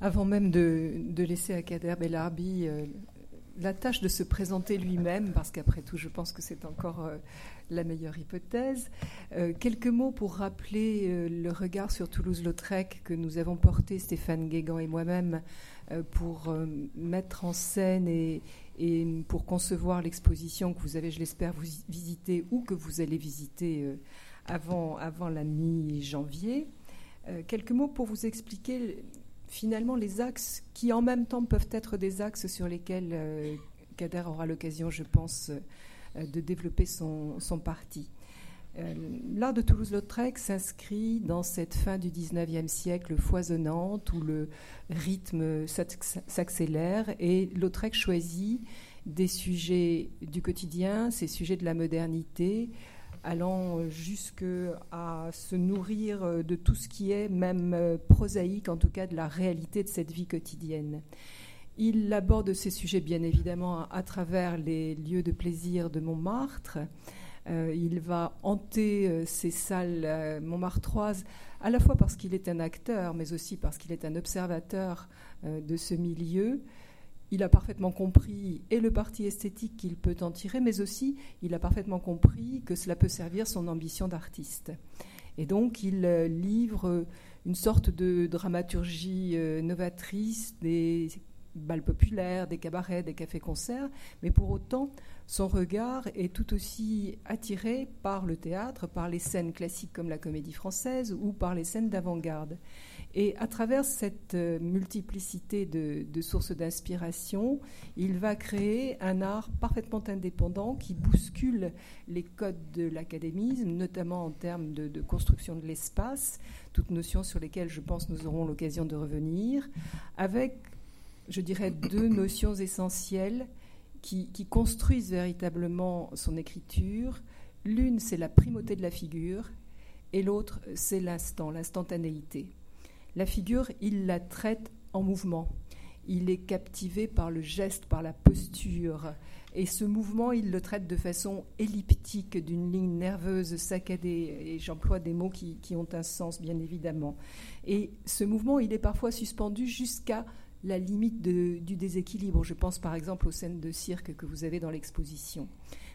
Avant même de, laisser à Kader Belarbi euh, la tâche de se présenter lui-même, parce qu'après tout, je pense que c'est encore euh, la meilleure hypothèse, euh, quelques mots pour rappeler le regard sur Toulouse-Lautrec que nous avons porté, Stéphane Guégan et moi-même, pour mettre en scène et, et pour concevoir l'exposition que vous avez, je l'espère, vous visiter ou que vous allez visiter avant, avant la mi-janvier. quelques mots pour vous expliquer finalement les axes qui en même temps peuvent être des axes sur lesquels euh, Kader aura l'occasion, je pense, euh, de développer son, parti. Euh, l'art de Toulouse-Lautrec s'inscrit dans cette fin du XIXe siècle foisonnante où le rythme s'accélère et Lautrec choisit des sujets du quotidien, ces sujets de la modernité, allant jusqu'à se nourrir de tout ce qui est même euh, prosaïque, en tout cas de la réalité de cette vie quotidienne. Il aborde ces sujets bien évidemment à travers les lieux de plaisir de Montmartre. Euh, il va hanter euh, ces salles montmartroises à la fois parce qu'il est un acteur, mais aussi parce qu'il est un observateur de ce milieu il a parfaitement compris et le parti esthétique qu'il peut en tirer, mais aussi il a parfaitement compris que cela peut servir son ambition d'artiste. Et donc il euh, livre une sorte de dramaturgie euh, novatrice des balles populaires, des cabarets, des cafés-concerts, mais pour autant, son regard est tout aussi attiré par le théâtre, par les scènes classiques comme la comédie française ou par les scènes d'avant-garde. Et à travers cette euh, multiplicité de, sources d'inspiration, il va créer un art parfaitement indépendant qui bouscule les codes de l'académisme, notamment en termes de, construction de l'espace, toutes notions sur lesquelles je pense nous aurons l'occasion de revenir, avec, je dirais, deux notions essentielles qui, construisent véritablement son écriture. L'une, c'est la primauté de la figure, et l'autre, c'est l'instant, l'instantanéité. La figure, il la traite en mouvement. Il est captivé par le geste, par la posture. Et ce mouvement, il le traite de façon elliptique, d'une ligne nerveuse saccadée. Et j'emploie des mots qui, ont un sens, bien évidemment. Et ce mouvement, il est parfois suspendu jusqu'à la limite du déséquilibre. Je pense par exemple aux scènes de cirque que vous avez dans l'exposition.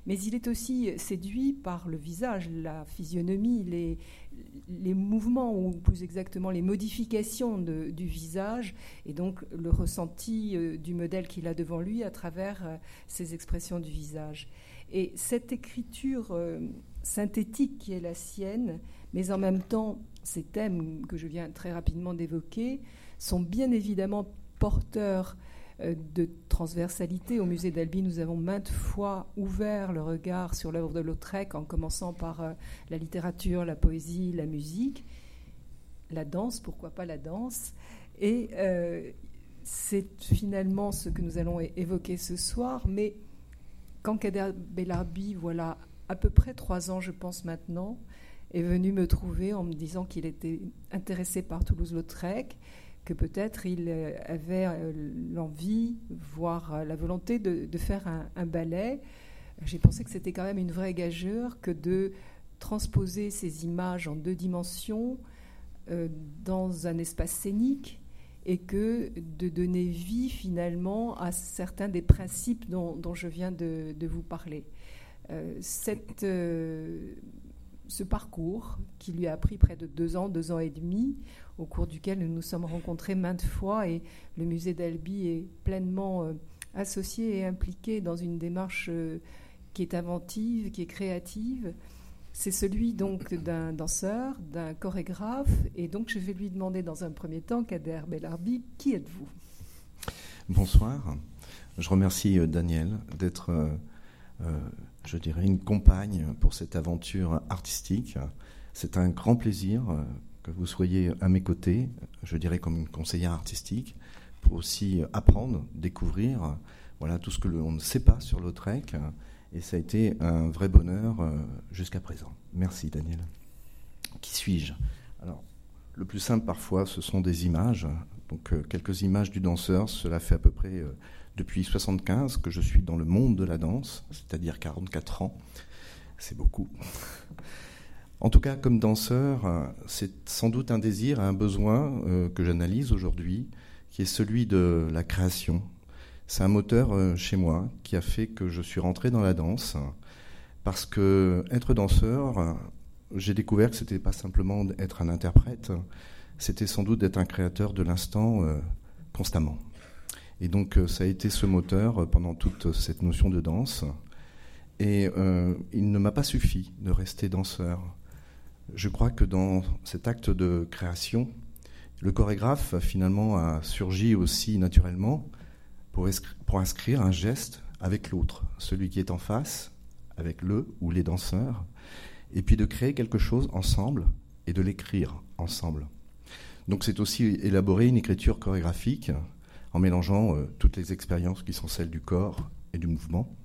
Mais il est aussi séduit par le visage, la physionomie, les, mouvements, ou plus exactement les modifications du visage, et donc le ressenti euh, du modèle qu'il a devant lui à travers euh, ces expressions du visage. Et cette écriture euh, synthétique qui est la sienne, mais en même temps, ces thèmes que je viens très rapidement d'évoquer, sont bien évidemment porteurs euh, de transversalité. Au musée d'Albi, nous avons maintes fois ouvert le regard sur l'œuvre de Lautrec, en commençant par euh, la littérature, la poésie, la musique, la danse, pourquoi pas la danse? Et euh, c'est finalement ce que nous allons évoquer ce soir. Mais quand Kader Bellarbi, voilà à peu près trois ans, je pense maintenant, est venu me trouver en me disant qu'il était intéressé par Toulouse-Lautrec, que peut-être il euh, avait euh, l'envie, voire euh, la volonté de, faire un, ballet. J'ai pensé que c'était quand même une vraie gageure que de transposer ces images en deux dimensions dans un espace scénique et que de donner vie finalement à certains des principes dont, je viens de, vous parler. cette, ce parcours qui lui a pris près de deux ans, deux ans et demi, au cours duquel nous nous sommes rencontrés maintes fois et le musée d'Albi est pleinement euh, associé et impliqué dans une démarche euh, qui est inventive, qui est créative. C'est celui donc d'un danseur, d'un chorégraphe, et donc je vais lui demander dans un premier temps, Kader Belarbi, qui êtes-vous? Bonsoir. Je remercie euh, Daniel d'être, je dirais, une compagne pour cette aventure artistique. C'est un grand plaisir que vous soyez à mes côtés, je dirais comme une conseillère artistique, pour aussi apprendre, découvrir voilà, tout ce que l'on ne sait pas sur Lautrec. Et ça a été un vrai bonheur euh, jusqu'à présent. Merci Daniel. Qui suis-je? Alors, le plus simple parfois, ce sont des images. Donc, euh, quelques images du danseur. Cela fait à peu près euh, depuis 75 que je suis dans le monde de la danse, c'est-à-dire 44 ans. C'est beaucoup. En tout cas, comme danseur, euh, c'est sans doute un désir, un besoin euh, que j'analyse aujourd'hui, qui est celui de la création. C'est un moteur euh, chez moi qui a fait que je suis rentré dans la danse parce que être danseur, j'ai découvert que c'était pas simplement être un interprète, c'était sans doute d'être un créateur de l'instant constamment. Et donc ça a été ce moteur pendant toute cette notion de danse. Et il ne m'a pas suffi de rester danseur. Je crois que dans cet acte de création, le chorégraphe, finalement, a surgi aussi naturellement pour, inscrire un geste avec l'autre, celui qui est en face, avec le ou les danseurs, et puis de créer quelque chose ensemble et de l'écrire ensemble. Donc c'est aussi élaborer une écriture chorégraphique en mélangeant euh, toutes les expériences qui sont celles du corps et du mouvement.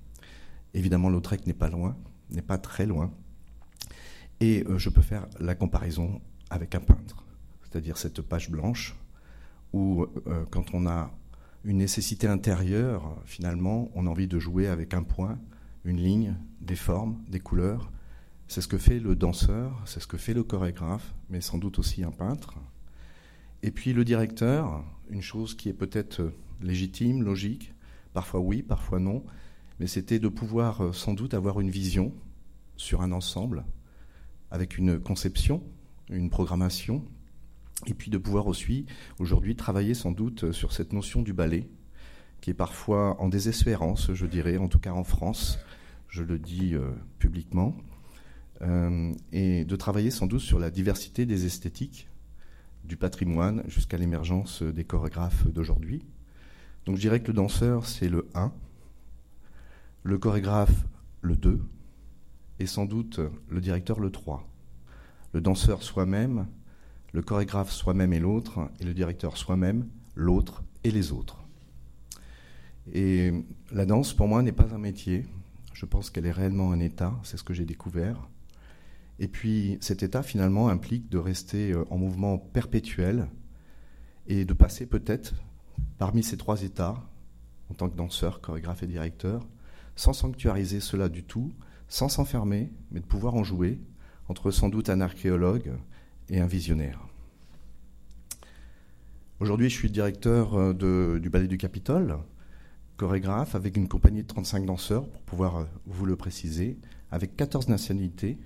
Évidemment, Lautrec n'est pas loin, n'est pas très loin. Et euh, je peux faire la comparaison avec un peintre c'est-à-dire cette page blanche, où euh, quand on a une nécessité intérieure, finalement, on a envie de jouer avec un point, une ligne, des formes, des couleurs. C'est ce que fait le danseur, c'est ce que fait le chorégraphe, mais sans doute aussi un peintre. Et puis le directeur, une chose qui est peut-être légitime, logique, parfois oui, parfois non, mais c'était de pouvoir euh, sans doute avoir une vision sur un ensemble, avec une conception, une programmation, et puis de pouvoir aussi aujourd'hui travailler sans doute sur cette notion du ballet, qui est parfois en désespérance, je dirais, en tout cas en France, je le dis euh, publiquement, euh, et de travailler sans doute sur la diversité des esthétiques, du patrimoine jusqu'à l'émergence des chorégraphes d'aujourd'hui. Donc je dirais que le danseur, c'est le 1, le chorégraphe, le 2, et sans doute le directeur, le 3. Le danseur soi-même, le chorégraphe soi-même et l'autre, et le directeur soi-même, l'autre et les autres. Et la danse, pour moi, n'est pas un métier. Je pense qu'elle est réellement un état, c'est ce que j'ai découvert. Et puis cet état, finalement, implique de rester euh, en mouvement perpétuel et de passer peut-être parmi ces trois états, en tant que danseur, chorégraphe et directeur, sans sanctuariser cela du tout, sans s'enfermer, mais de pouvoir en jouer, entre sans doute un archéologue et un visionnaire. Aujourd'hui, je suis directeur euh, du Ballet du Capitole, chorégraphe avec une compagnie de 35 danseurs, pour pouvoir euh, vous le préciser, avec 14 nationalités.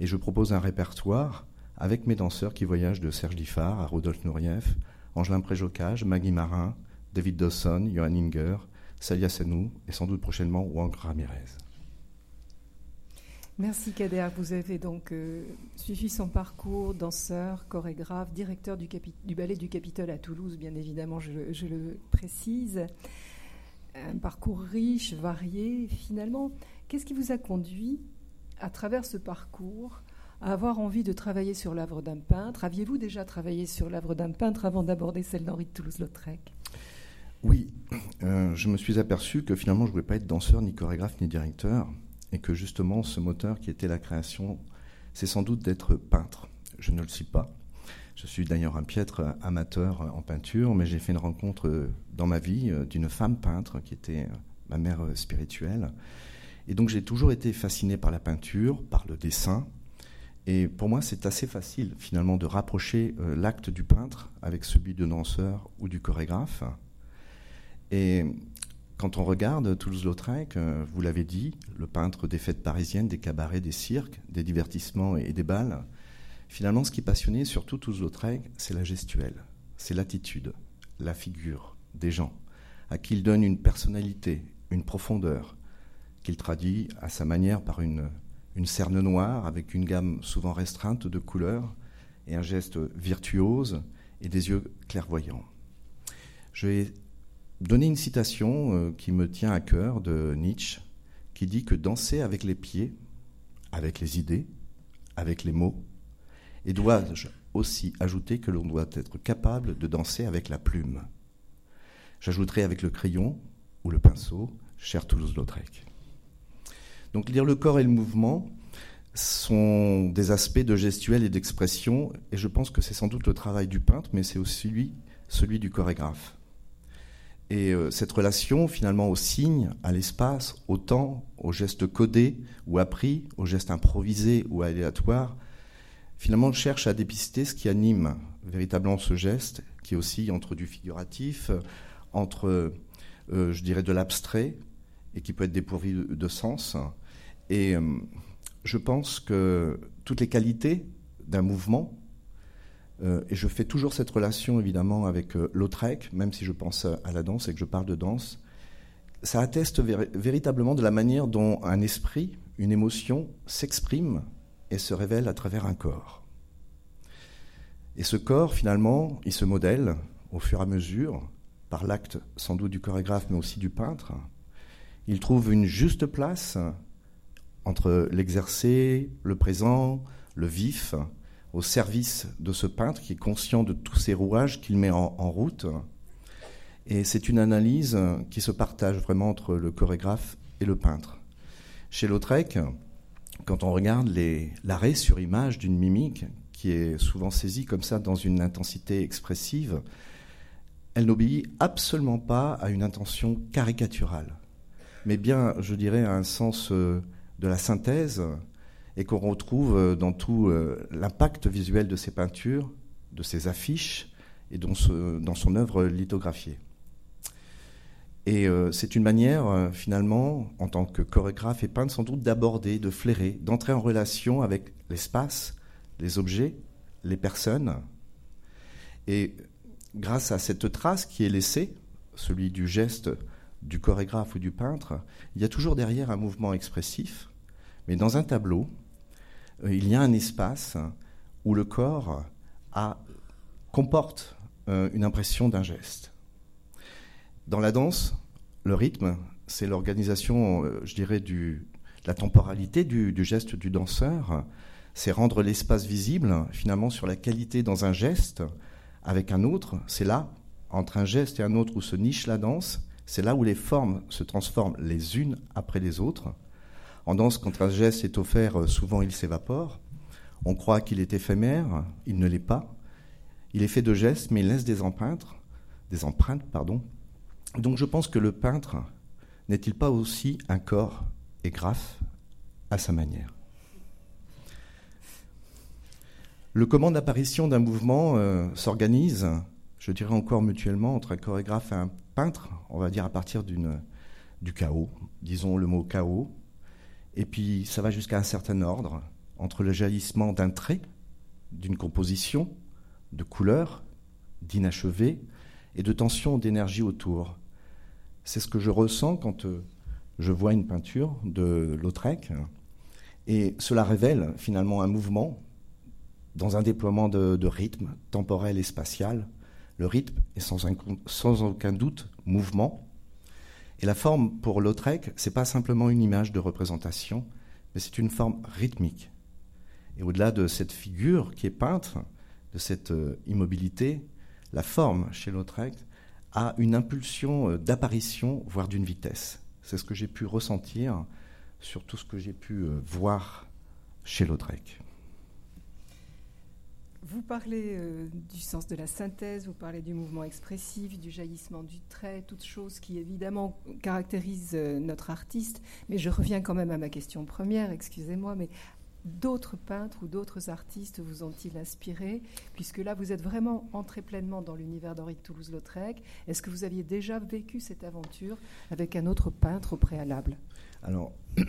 Et je propose un répertoire avec mes danseurs qui voyagent de Serge Diffard à Rodolphe Nourieff, Angelin Préjocage, Maggie Marin, David Dawson, Johan Inger, Salia Sanou et sans doute prochainement Wang Ramirez. Merci Kader. Vous avez donc euh, suivi son parcours, danseur, chorégraphe, directeur du, ballet du Capitole à Toulouse, bien évidemment, je, le précise. Un parcours riche, varié. Finalement, qu'est-ce qui vous a conduit, à travers ce parcours, à avoir envie de travailler sur l'œuvre d'un peintre? Aviez-vous déjà travaillé sur l'œuvre d'un peintre avant d'aborder celle d'Henri de Toulouse-Lautrec? Oui, euh, je me suis aperçu que finalement je ne voulais pas être danseur, ni chorégraphe, ni directeur et que justement ce moteur qui était la création, c'est sans doute d'être peintre. Je ne le suis pas. Je suis d'ailleurs un piètre amateur en peinture, mais j'ai fait une rencontre dans ma vie euh, d'une femme peintre qui était euh, ma mère euh, spirituelle. Et donc j'ai toujours été fasciné par la peinture, par le dessin. Et pour moi, c'est assez facile finalement de rapprocher l'acte du peintre avec celui de danseur ou du chorégraphe. Et quand on regarde Toulouse-Lautrec, euh, vous l'avez dit, le peintre des fêtes parisiennes, des cabarets, des cirques, des divertissements et des balles, finalement, ce qui passionnait surtout Toulouse-Lautrec, c'est la gestuelle, c'est l'attitude, la figure des gens, à qui il donne une personnalité, une profondeur, qu'il traduit à sa manière par une, une cerne noire avec une gamme souvent restreinte de couleurs et un geste virtuose et des yeux clairvoyants. Je vais donner une citation euh, qui me tient à cœur de Nietzsche, qui dit que danser avec les pieds, avec les idées, avec les mots, et dois-je aussi ajouter que l'on doit être capable de danser avec la plume? J'ajouterai avec le crayon ou le pinceau, cher Toulouse-Lautrec. Donc lire le corps et le mouvement sont des aspects de gestuelle et d'expression, et je pense que c'est sans doute le travail du peintre, mais c'est aussi celui du chorégraphe. Et euh, cette relation, finalement, au signe, à l'espace, au temps, aux gestes codés ou appris, aux gestes improvisés ou aléatoires, finalement, cherche à dépister ce qui anime véritablement ce geste, qui oscille entre du figuratif, entre, je dirais, de l'abstrait, et qui peut être dépourvu de sens. Et je pense que toutes les qualités d'un mouvement, et je fais toujours cette relation évidemment avec Lautrec, même si je pense à la danse et que je parle de danse, ça atteste véritablement de la manière dont un esprit, une émotion s'exprime et se révèle à travers un corps. Et ce corps, finalement, il se modèle au fur et à mesure, par l'acte sans doute du chorégraphe, mais aussi du peintre. Il trouve une juste place entre l'exercer, le présent, le vif, au service de ce peintre qui est conscient de tous ces rouages qu'il met en, en route et c'est une analyse qui se partage vraiment entre le chorégraphe et le peintre. Chez Lautrec, quand on regarde l'arrêt sur image d'une mimique qui est souvent saisie comme ça dans une intensité expressive, elle n'obéit absolument pas à une intention caricaturale, mais bien, je dirais, à un sens euh, de la synthèse et qu'on retrouve euh, dans tout euh, l'impact visuel de ses peintures, de ses affiches et dans, son œuvre lithographiée. Et euh, c'est une manière, finalement, en tant que chorégraphe et peintre, sans doute d'aborder, de flairer, d'entrer en relation avec l'espace, les objets, les personnes. Et grâce à cette trace qui est laissée, celui du geste du chorégraphe ou du peintre, il y a toujours derrière un mouvement expressif. Mais dans un tableau, il y a un espace où le corps comporte une impression d'un geste. Dans la danse, le rythme, c'est l'organisation, euh, je dirais, du, la temporalité du, geste du danseur. C'est rendre l'espace visible, finalement, sur la qualité dans un geste avec un autre. C'est là, entre un geste et un autre, où se niche la danse. C'est là où les formes se transforment les unes après les autres. En danse, quand un geste est offert, euh, souvent il s'évapore. On croit qu'il est éphémère, il ne l'est pas. Il est fait de gestes, mais il laisse des empreintes, des empreintes, pardon, donc je pense que le peintre n'est-il pas aussi un corps et graphe à sa manière? Le comment d'apparition d'un mouvement euh, s'organise, je dirais encore mutuellement, entre un chorégraphe et un peintre, on va dire à partir du chaos, disons le mot chaos, et puis ça va jusqu'à un certain ordre, entre le jaillissement d'un trait, d'une composition, de couleurs, d'inachevé, et de tension d'énergie autour. C'est ce que je ressens quand euh, je vois une peinture de Lautrec. Et cela révèle finalement un mouvement dans un déploiement de, rythme temporel et spatial. Le rythme est sans, aucun doute mouvement. Et la forme pour Lautrec, c'est pas simplement une image de représentation, mais c'est une forme rythmique. Et au-delà de cette figure qui est peintre, de cette euh, immobilité, la forme chez Lautrec, à une impulsion euh, d'apparition, voire d'une vitesse. C'est ce que j'ai pu ressentir sur tout ce que j'ai pu euh, voir chez Lautrec. Vous parlez euh, du sens de la synthèse, vous parlez du mouvement expressif, du jaillissement du trait, toutes choses qui évidemment caractérisent notre artiste. Mais je reviens quand même à ma question première, excusez-moi, mais d'autres peintres ou d'autres artistes vous ont-ils inspiré? Puisque là, vous êtes vraiment entré pleinement dans l'univers d'Henri de Toulouse-Lautrec. Est-ce que vous aviez déjà vécu cette aventure avec un autre peintre au préalable? Alors,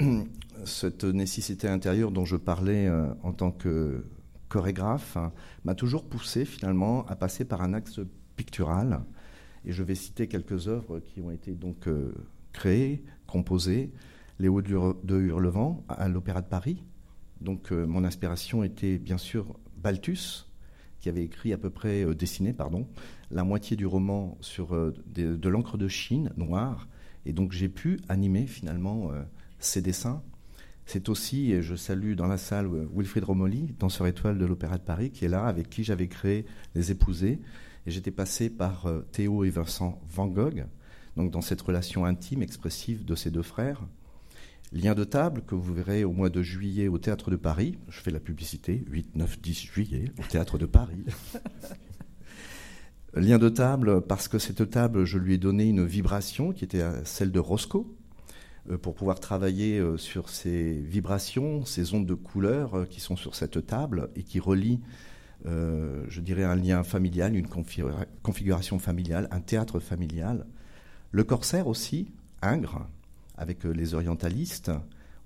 cette nécessité intérieure dont je parlais euh, en tant que chorégraphe hein, m'a toujours poussé finalement à passer par un axe pictural. Et je vais citer quelques œuvres qui ont été donc euh, créées, composées. Léo de Hurlevent à l'Opéra de Paris, donc euh, mon inspiration était bien sûr Balthus, qui avait écrit à peu près, euh, dessiné, pardon, la moitié du roman sur de, l'encre de Chine noire. Et donc j'ai pu animer finalement ces dessins. C'est aussi, et je salue dans la salle Wilfried Romoli, danseur étoile de l'Opéra de Paris, qui est là, avec qui j'avais créé Les Épousés. Et j'étais passé par Théo et Vincent Van Gogh, donc dans cette relation intime, expressive de ces deux frères. Lien de table que vous verrez au mois de juillet au Théâtre de Paris. Je fais la publicité, 8, 9, 10 juillet au Théâtre de Paris. Lien de table parce que cette table, je lui ai donné une vibration qui était celle de Roscoe euh, pour pouvoir travailler euh, sur ces vibrations, ces ondes de couleurs euh, qui sont sur cette table et qui relient je dirais, un lien familial, une configuration familiale, un théâtre familial. Le corsaire aussi, Ingres, avec les orientalistes,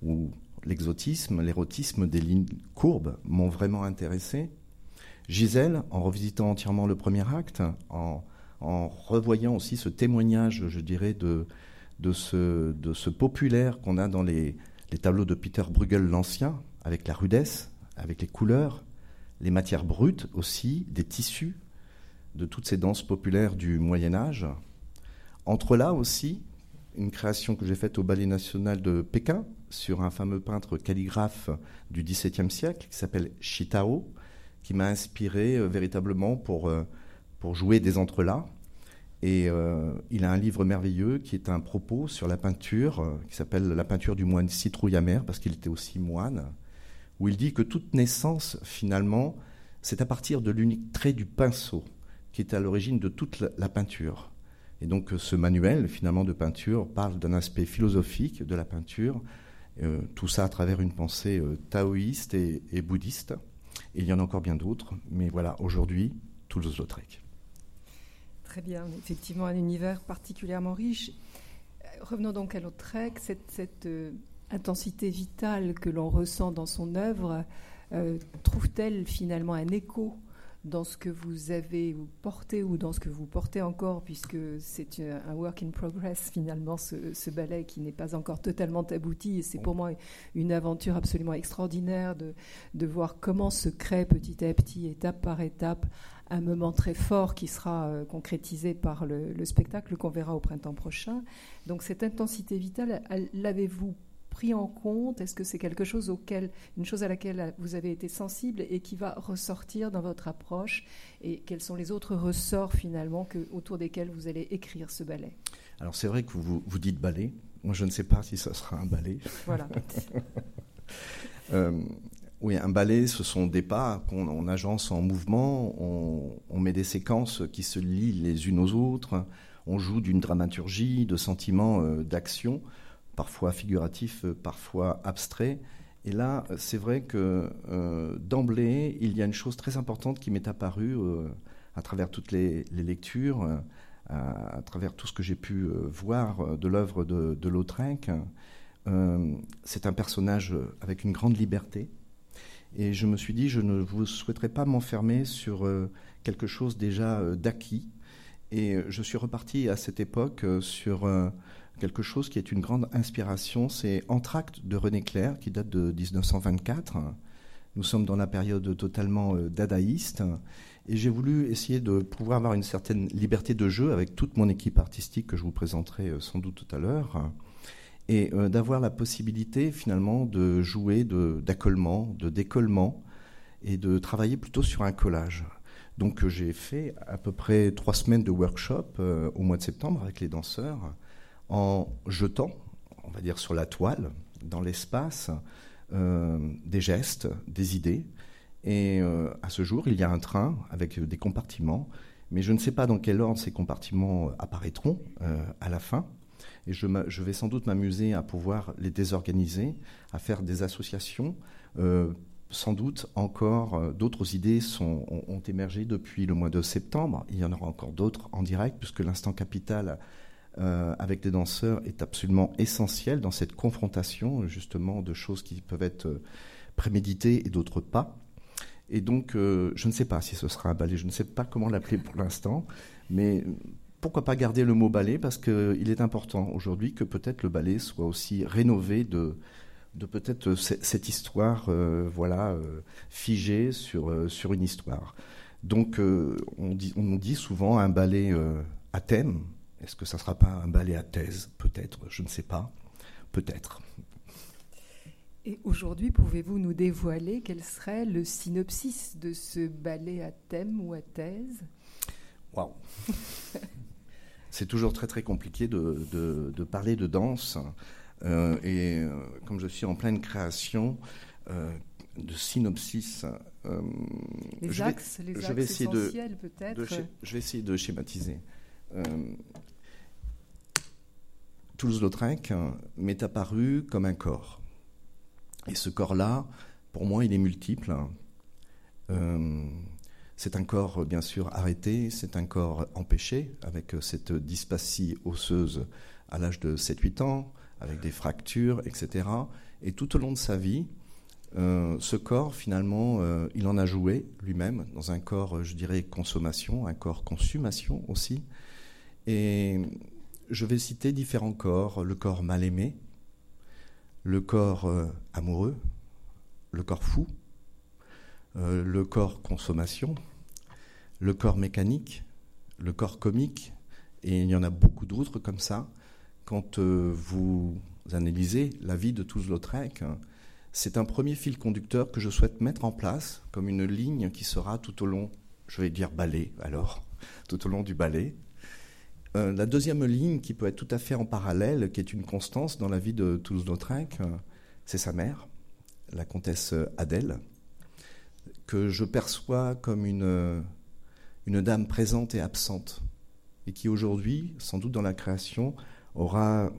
ou l'exotisme, l'érotisme des lignes courbes m'ont vraiment intéressé. Gisèle, en revisitant entièrement le premier acte, en, revoyant aussi ce témoignage, je dirais, de, de, ce, populaire qu'on a dans les, les tableaux de Peter Bruegel l'Ancien, avec la rudesse, avec les couleurs, les matières brutes aussi, des tissus, de toutes ces danses populaires du Moyen Âge. Entre là aussi, une création que j'ai faite au Ballet national de Pékin sur un fameux peintre calligraphe du XVIIe siècle qui s'appelle Shitao, qui m'a inspiré euh, véritablement pour, euh, pour jouer des entrelacs. Et euh, il a un livre merveilleux qui est un propos sur la peinture, qui s'appelle La peinture du moine citrouille amer, parce qu'il était aussi moine, où il dit que toute naissance, finalement, c'est à partir de l'unique trait du pinceau qui est à l'origine de toute la peinture. Et donc ce manuel, finalement, de peinture parle d'un aspect philosophique de la peinture, euh, tout ça à travers une pensée euh, taoïste et, bouddhiste. Et il y en a encore bien d'autres, mais voilà, aujourd'hui, Toulouse-Lautrec. Très bien, effectivement, un univers particulièrement riche. Euh, revenons donc à Lautrec, cette, cette intensité vitale que l'on ressent dans son œuvre, trouve-t-elle finalement un écho dans ce que vous avez porté ou dans ce que vous portez encore, puisque c'est un work in progress finalement, ce, ballet qui n'est pas encore totalement abouti. Et c'est pour moi une aventure absolument extraordinaire de, de voir comment se crée petit à petit, étape par étape, un moment très fort qui sera euh, concrétisé par le, le spectacle qu'on verra au printemps prochain. Donc cette intensité vitale, l'avez-vous pris en compte? Est-ce que c'est quelque chose auquel, une chose à laquelle vous avez été sensible et qui va ressortir dans votre approche? Et quels sont les autres ressorts finalement que, autour desquels vous allez écrire ce ballet? Alors c'est vrai que vous, vous dites ballet. Moi je ne sais pas si ça sera un ballet. Voilà. Euh, oui, un ballet, ce sont des pas qu'on agence en mouvement, on, on, met des séquences qui se lient les unes aux autres, on joue d'une dramaturgie, de sentiments, euh, d'action parfois figuratif, euh, parfois abstrait. Et là, c'est vrai que euh, d'emblée, il y a une chose très importante qui m'est apparue euh, à travers toutes les, lectures, à, travers tout ce que j'ai pu voir de l'œuvre de, de c'est un personnage avec une grande liberté. Et je me suis dit, je ne vous souhaiterais pas m'enfermer sur quelque chose déjà d'acquis. Et je suis reparti à cette époque sur quelque chose qui est une grande inspiration. C'est Entracte de René Clair, qui date de 1924. Nous sommes dans la période totalement euh, dadaïste. Et j'ai voulu essayer de pouvoir avoir une certaine liberté de jeu avec toute mon équipe artistique que je vous présenterai euh, sans doute tout à l'heure. Et euh, d'avoir la possibilité finalement de jouer d'accollement, de, décollement et de travailler plutôt sur un collage. Donc j'ai fait à peu près trois semaines de workshop au mois de septembre avec les danseurs en jetant, on va dire sur la toile, dans l'espace, euh, des gestes, des idées. Et euh, à ce jour, il y a un train avec des compartiments, mais je ne sais pas dans quel ordre ces compartiments apparaîtront euh, à la fin. Et je, vais sans doute m'amuser à pouvoir les désorganiser, à faire des associations. sans doute encore d'autres idées ont, émergé depuis le mois de septembre. Il y en aura encore d'autres en direct, puisque l'instant capital euh, avec des danseurs est absolument essentiel dans cette confrontation justement de choses qui peuvent être euh, préméditées et d'autres pas. Et donc, euh, je ne sais pas si ce sera un ballet, je ne sais pas comment l'appeler pour l'instant, mais pourquoi pas garder le mot ballet parce qu'il est important aujourd'hui que peut-être le ballet soit aussi rénové de, peut-être cette histoire voilà, figée sur, sur une histoire. Donc, on, dit, on dit souvent un ballet à thème, est-ce que ça ne sera pas un ballet à thèse Peut-être, je ne sais pas. Peut-être. Et aujourd'hui, pouvez-vous nous dévoiler quel serait le synopsis de ce ballet à thème ou à thèse Waouh C'est toujours très très compliqué de, de, parler de danse. Euh, et euh, comme je suis en pleine création euh, de synopsis, les axes, les axes essentiels peut-être. je vais essayer de schématiser. Toulouse-Lautrec m'est apparu comme un corps. Et ce corps-là, pour moi, il est multiple. Euh, C'est un corps bien sûr arrêté, c'est un corps empêché avec cette dyspasie osseuse à l'âge de 7-8 ans, avec des fractures, etc. Et tout au long de sa vie, euh, ce corps, finalement, euh, il en a joué lui-même dans un corps, je dirais, consommation, un corps consommation aussi. Et je vais citer différents corps. Le corps mal aimé, le corps euh, amoureux, le corps fou, le corps consommation, le corps mécanique, le corps comique, et il y en a beaucoup d'autres comme ça. Quand vous analysez la vie de Toulouse-Lautrec, c'est un premier fil conducteur que je souhaite mettre en place comme une ligne qui sera tout au long, je vais dire balai alors, tout au long du balai. Euh, la deuxième ligne qui peut être tout à fait en parallèle, qui est une constance dans la vie de Toulouse-Lautrec, euh, c'est sa mère, la comtesse Adèle, que je perçois comme une, une dame présente et absente, et qui aujourd'hui, sans doute dans la création, aura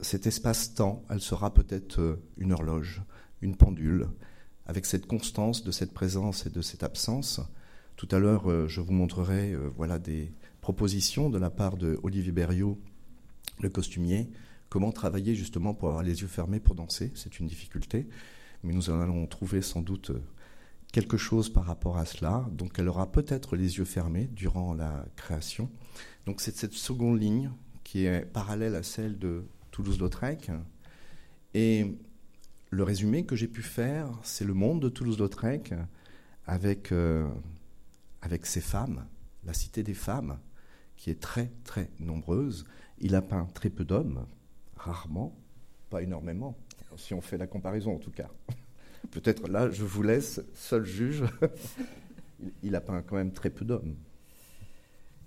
cet espace-temps, elle sera peut-être euh, une horloge, une pendule, avec cette constance de cette présence et de cette absence. Tout à l'heure, euh, je vous montrerai euh, voilà, des propositions de la part de Olivier Berriot, le costumier, comment travailler justement pour avoir les yeux fermés pour danser. C'est une difficulté, mais nous allons trouver sans doute quelque chose par rapport à cela. Donc elle aura peut-être les yeux fermés durant la création. Donc c'est cette seconde ligne qui est parallèle à celle de Toulouse-Lautrec. Et le résumé que j'ai pu faire, c'est le monde de Toulouse-Lautrec avec, euh, avec ses femmes, la cité des femmes, qui est très très nombreuse. Il a peint très peu d'hommes, rarement, pas énormément, si on fait la comparaison en tout cas. Peut-être là, je vous laisse seul juge. Il a peint quand même très peu d'hommes.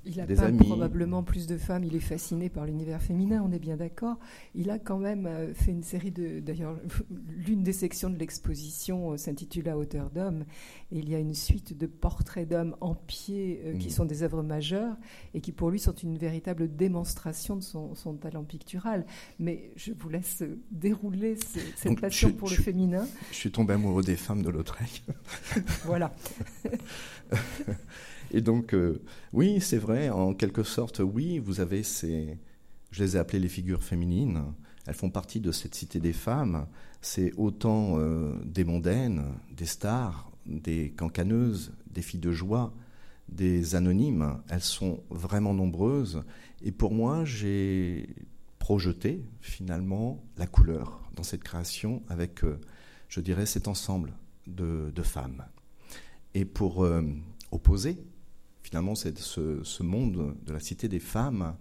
Il a pas probablement plus de femmes. Il est fasciné par l'univers féminin, on est bien d'accord. Il a quand même euh, fait une série de. D'ailleurs, l'une des sections de l'exposition euh, s'intitule À hauteur d'homme. Et il y a une suite de portraits d'hommes en pied euh, qui mm. sont des œuvres majeures et qui, pour lui, sont une véritable démonstration de son, talent pictural. Mais je vous laisse dérouler cette passion pour le féminin. Je suis tombé amoureux des femmes de Lautrec. voilà. Et donc, euh, oui, c'est vrai, en quelque sorte, oui, vous avez ces, je les ai appelées les figures féminines, elles font partie de cette cité des femmes, c'est autant euh, des mondaines, des stars, des cancaneuses, des filles de joie, des anonymes, elles sont vraiment nombreuses, et pour moi, j'ai projeté finalement la couleur dans cette création avec, euh, je dirais, cet ensemble de, femmes. Et pour opposer finalement, c'est ce, monde de la cité des femmes,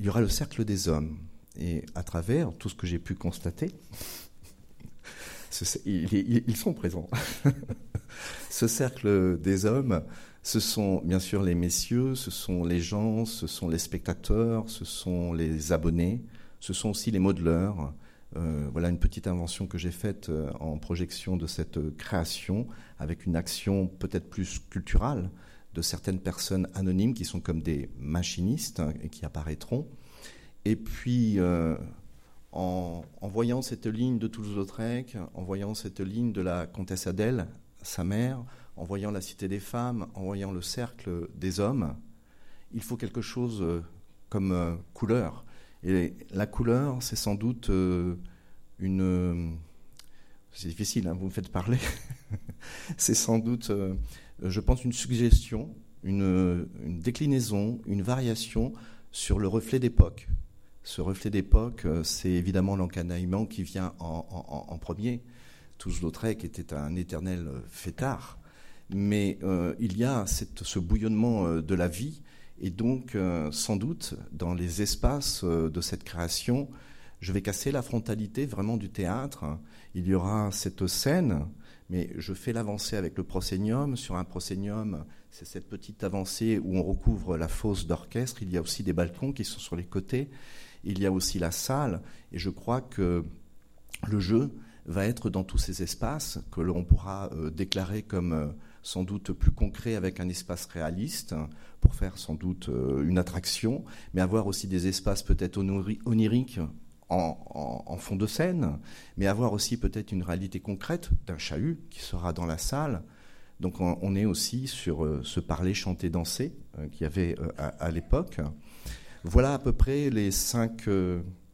il y aura le cercle des hommes. Et à travers tout ce que j'ai pu constater, ils sont présents. ce cercle des hommes, ce sont bien sûr les messieurs, ce sont les gens, ce sont les spectateurs, ce sont les abonnés, ce sont aussi les modeleurs. Euh, voilà une petite invention que j'ai faite euh, en projection de cette création avec une action peut-être plus culturelle de certaines personnes anonymes qui sont comme des machinistes et qui apparaîtront. Et puis, euh, en, voyant cette ligne de Toulouse-Lautrec, en voyant cette ligne de la comtesse Adèle, sa mère, en voyant la cité des femmes, en voyant le cercle des hommes, il faut quelque chose euh, comme euh, couleur. Et la couleur, c'est sans doute une... c'est difficile, hein, vous me faites parler. c'est sans doute je pense, une suggestion, une, déclinaison, une variation sur le reflet d'époque. Ce reflet d'époque, euh, c'est évidemment l'encanaillement qui vient en, premier. Toulouse-Lautrec était un éternel fêtard, mais euh, il y a ce bouillonnement de la vie, et donc sans doute dans les espaces de cette création, je vais casser la frontalité vraiment du théâtre. Il y aura cette scène mais je fais l'avancée avec le proscenium. Sur un proscenium, c'est cette petite avancée où on recouvre la fosse d'orchestre. Il y a aussi des balcons qui sont sur les côtés. Il y a aussi la salle. Et je crois que le jeu va être dans tous ces espaces que l'on pourra euh, déclarer comme euh, sans doute plus concret avec un espace réaliste pour faire sans doute euh, une attraction, mais avoir aussi des espaces peut-être oniriques en, fond de scène, mais avoir aussi peut-être une réalité concrète d'un chahut qui sera dans la salle, Donc on, est aussi sur ce parler, chanter, danser qu'il y avait à, l'époque. Voilà à peu près les cinq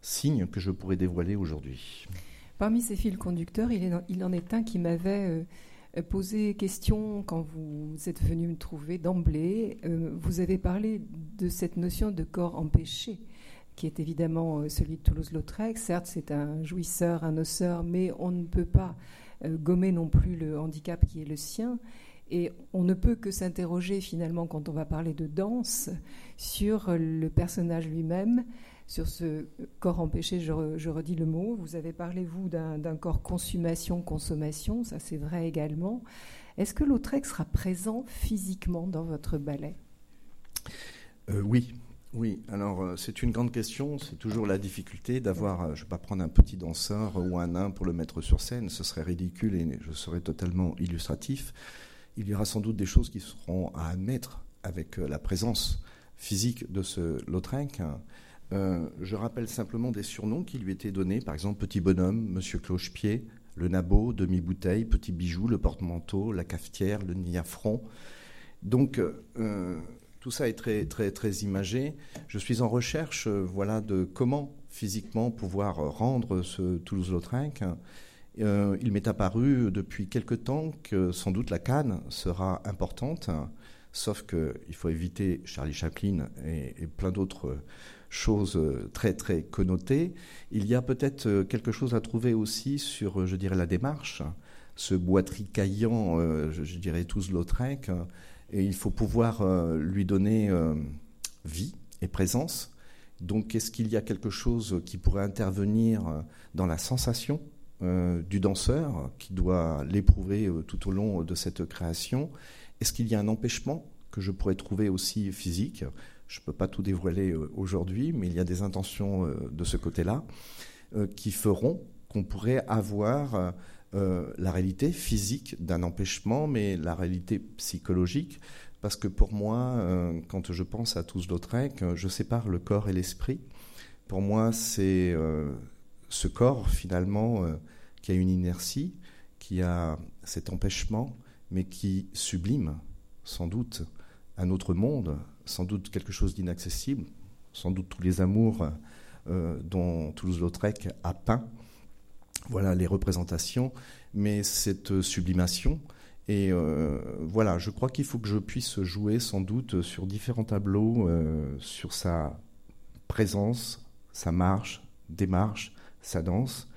signes que je pourrais dévoiler aujourd'hui. Parmi ces fils conducteurs, il, il en est un qui m'avait posé question quand vous êtes venu me trouver d'emblée. vous avez parlé de cette notion de corps empêché qui est évidemment euh, celui de Toulouse-Lautrec. Certes, c'est un jouisseur, un osseur, mais on ne peut pas euh, gommer non plus le handicap qui est le sien. Et on ne peut que s'interroger finalement quand on va parler de danse sur le personnage lui-même, sur ce corps empêché, je, redis le mot. Vous avez parlé, vous, d'un corps consommation-consommation, ça c'est vrai également. Est-ce que Lautrec sera présent physiquement dans votre ballet? Euh, Oui, oui, alors euh, c'est une grande question. C'est toujours la difficulté d'avoir. Euh, je ne vais pas prendre un petit danseur ou un nain pour le mettre sur scène. Ce serait ridicule et je serais totalement illustratif. Il y aura sans doute des choses qui seront à admettre avec euh, la présence physique de ce Lautrec. je rappelle simplement des surnoms qui lui étaient donnés. Par exemple, Petit Bonhomme, Monsieur Cloche-Pied, le Nabot, Demi-Bouteille, Petit Bijou, le Porte-Manteau, la Cafetière, le Niafron. Donc, tout ça est très, très, très imagé. Je suis en recherche euh, voilà, de comment physiquement pouvoir rendre ce Toulouse-Lautrec. Euh, il m'est apparu depuis quelque temps que sans doute la canne sera importante, sauf qu'il faut éviter Charlie Chaplin et, plein d'autres choses très très connotées. Il y a peut-être quelque chose à trouver aussi sur, je dirais, la démarche, ce boiterie caillant, euh, je, dirais, Toulouse-Lautrec et il faut pouvoir euh, lui donner euh, vie et présence. Donc, est-ce qu'il y a quelque chose qui pourrait intervenir euh, dans la sensation du danseur qui doit l'éprouver tout au long de cette création? Est-ce qu'il y a un empêchement que je pourrais trouver aussi physique? Je ne peux pas tout dévoiler aujourd'hui, mais il y a des intentions de ce côté-là qui feront qu'on pourrait avoir euh, la réalité physique d'un empêchement, mais la réalité psychologique. Parce que pour moi, euh, quand je pense à Toulouse-Lautrec, je sépare le corps et l'esprit. Pour moi, c'est euh, ce corps, finalement, qui a une inertie, qui a cet empêchement, mais qui sublime, sans doute, un autre monde, sans doute quelque chose d'inaccessible, sans doute tous les amours dont Toulouse-Lautrec a peint voilà les représentations, mais cette sublimation. Et euh, voilà, je crois qu'il faut que je puisse jouer sans doute sur différents tableaux, euh, sur sa présence, sa marche, démarche, sa danse.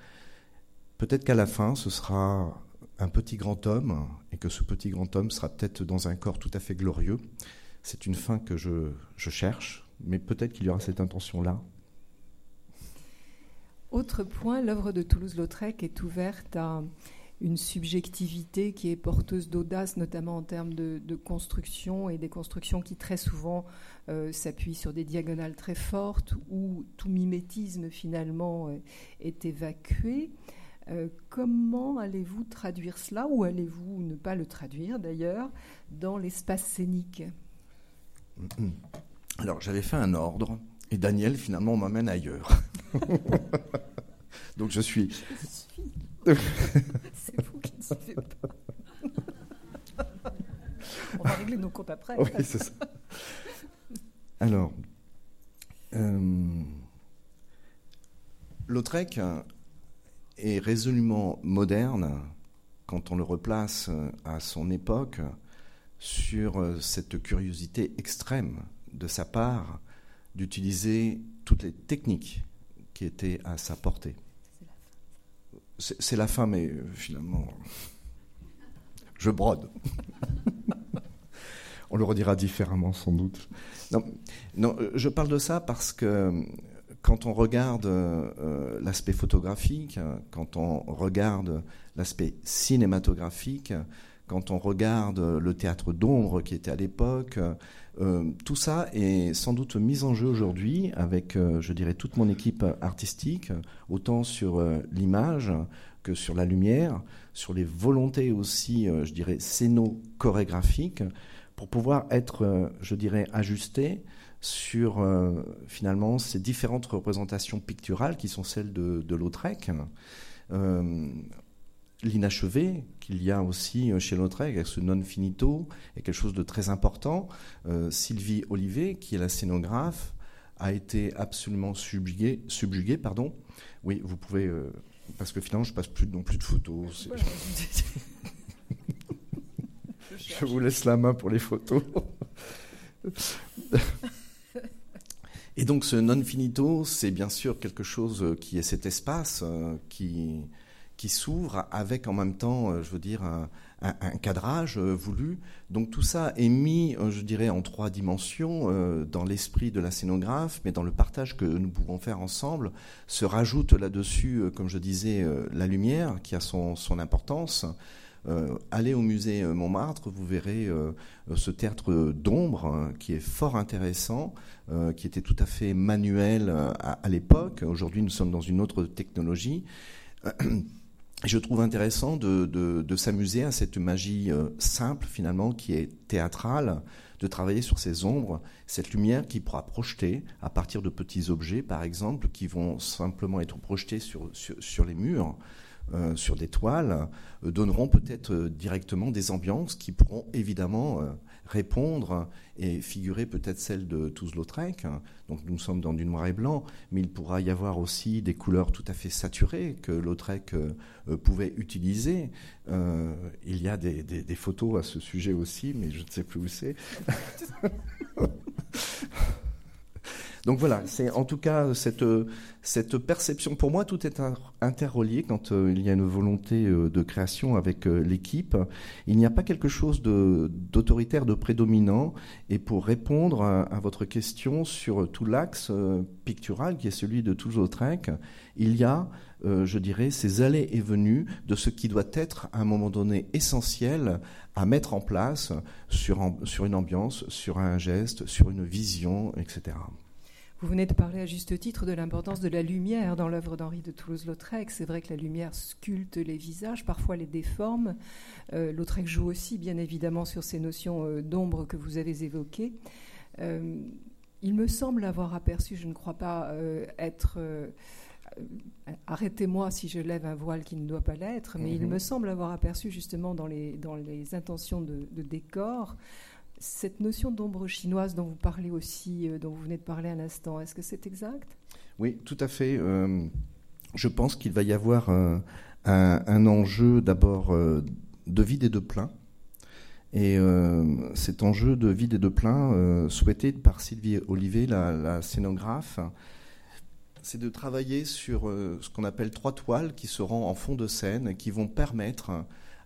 Peut-être qu'à la fin, ce sera un petit grand homme, et que ce petit grand homme sera peut-être dans un corps tout à fait glorieux. C'est une fin que je cherche, mais peut-être qu'il y aura cette intention-là. Autre point, l'œuvre de Toulouse-Lautrec est ouverte à une subjectivité qui est porteuse d'audace, notamment en termes de, construction et des constructions qui très souvent euh, s'appuient sur des diagonales très fortes où tout mimétisme finalement euh, est évacué. Euh, comment allez-vous traduire cela ou allez-vous ne pas le traduire d'ailleurs dans l'espace scénique? Alors j'avais fait un ordre et Daniel finalement m'amène ailleurs. Donc je suis. C'est vous qui ne suivez pas. On va régler nos comptes après. Oui, c'est ça. Alors, euh, Lautrec est résolument moderne quand on le replace à son époque sur cette curiosité extrême de sa part d'utiliser toutes les techniques qui étaient à sa portée. C'est la fin, mais euh, finalement, je brode. On le redira différemment sans doute. Non, euh, je parle de ça parce que euh, quand on regarde l'aspect photographique, quand on regarde l'aspect cinématographique, quand on regarde le théâtre d'ombre qui était à l'époque, euh, tout ça est sans doute mis en jeu aujourd'hui avec, euh, je dirais, toute mon équipe artistique, autant sur euh, l'image que sur la lumière, sur les volontés aussi, je dirais, scéno-chorégraphiques, pour pouvoir être, je dirais, ajusté sur finalement ces différentes représentations picturales qui sont celles de, de Lautrec. L'inachevé qu'il y a aussi chez Lautrec, avec ce non finito, est quelque chose de très important. Sylvie Olivet, qui est la scénographe, a été absolument subjuguée. subjuguée pardon. Oui, vous pouvez. parce que finalement, je passe plus non plus de photos. je vous laisse la main pour les photos. Et donc ce non finito, c'est bien sûr quelque chose qui est cet espace euh, qui, qui s'ouvre avec en même temps, euh, je veux dire, un, cadrage euh, voulu. Donc tout ça est mis, je dirais, en trois dimensions dans l'esprit de la scénographe, mais dans le partage que nous pouvons faire ensemble, se rajoute là-dessus, comme je disais, la lumière qui a son, importance. Euh, allez au musée euh, Montmartre, vous verrez euh, ce théâtre d'ombre qui est fort intéressant, qui était tout à fait manuel à, l'époque. Aujourd'hui, nous sommes dans une autre technologie. Je trouve intéressant de, s'amuser à cette magie simple finalement qui est théâtrale, de travailler sur ces ombres, cette lumière qui pourra projeter à partir de petits objets par exemple qui vont simplement être projetés sur, sur les murs. Euh, sur des toiles euh, donneront peut-être euh, directement des ambiances qui pourront évidemment répondre et figurer peut-être celle de Toulouse-Lautrec. Donc nous sommes dans du noir et blanc, mais il pourra y avoir aussi des couleurs tout à fait saturées que Lautrec pouvait utiliser. il y a des, photos à ce sujet aussi, mais je ne sais plus où c'est. Donc voilà, c'est en tout cas cette, cette perception. Pour moi, tout est interrelié quand euh, il y a une volonté euh, de création avec euh, l'équipe. Il n'y a pas quelque chose d'autoritaire, de, prédominant. Et pour répondre à, votre question sur tout l'axe pictural qui est celui de Toulouse-Lautrec, il y a, je dirais, ces allées et venues de ce qui doit être à un moment donné essentiel à mettre en place sur une ambiance, sur un geste, sur une vision, etc. Vous venez de parler à juste titre de l'importance de la lumière dans l'œuvre d'Henri de Toulouse-Lautrec. C'est vrai que la lumière sculpte les visages, parfois les déforme. Euh, Lautrec joue aussi, bien évidemment, sur ces notions euh, d'ombre que vous avez évoquées. Euh, il me semble avoir aperçu, je ne crois pas être. Arrêtez-moi si je lève un voile qui ne doit pas l'être, mais il mhm. me semble avoir aperçu justement dans les, dans les intentions de, de décor cette notion d'ombre chinoise dont vous parlez aussi, euh, dont vous venez de parler un instant, est-ce que c'est exact? Oui, tout à fait. Euh, je pense qu'il va y avoir un, enjeu d'abord euh, de vide et de plein. Et cet enjeu de vide et de plein, souhaité par Sylvie Olivet, la scénographe, c'est de travailler sur ce qu'on appelle trois toiles qui seront en fond de scène qui vont permettre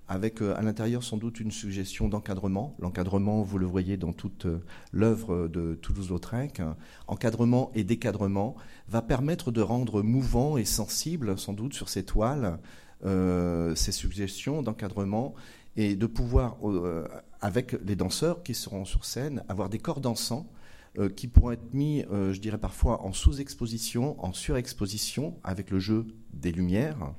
avec euh, à l'intérieur sans doute une suggestion d'encadrement. L'encadrement, vous le voyez dans toute euh, l'œuvre de Toulouse-Lautrec, encadrement et décadrement, va permettre de rendre mouvant et sensible sans doute sur ces toiles euh, ces suggestions d'encadrement et de pouvoir, avec les danseurs qui seront sur scène, avoir des corps dansants qui pourront être mis, je dirais parfois, en sous-exposition, en surexposition, avec le jeu des lumières.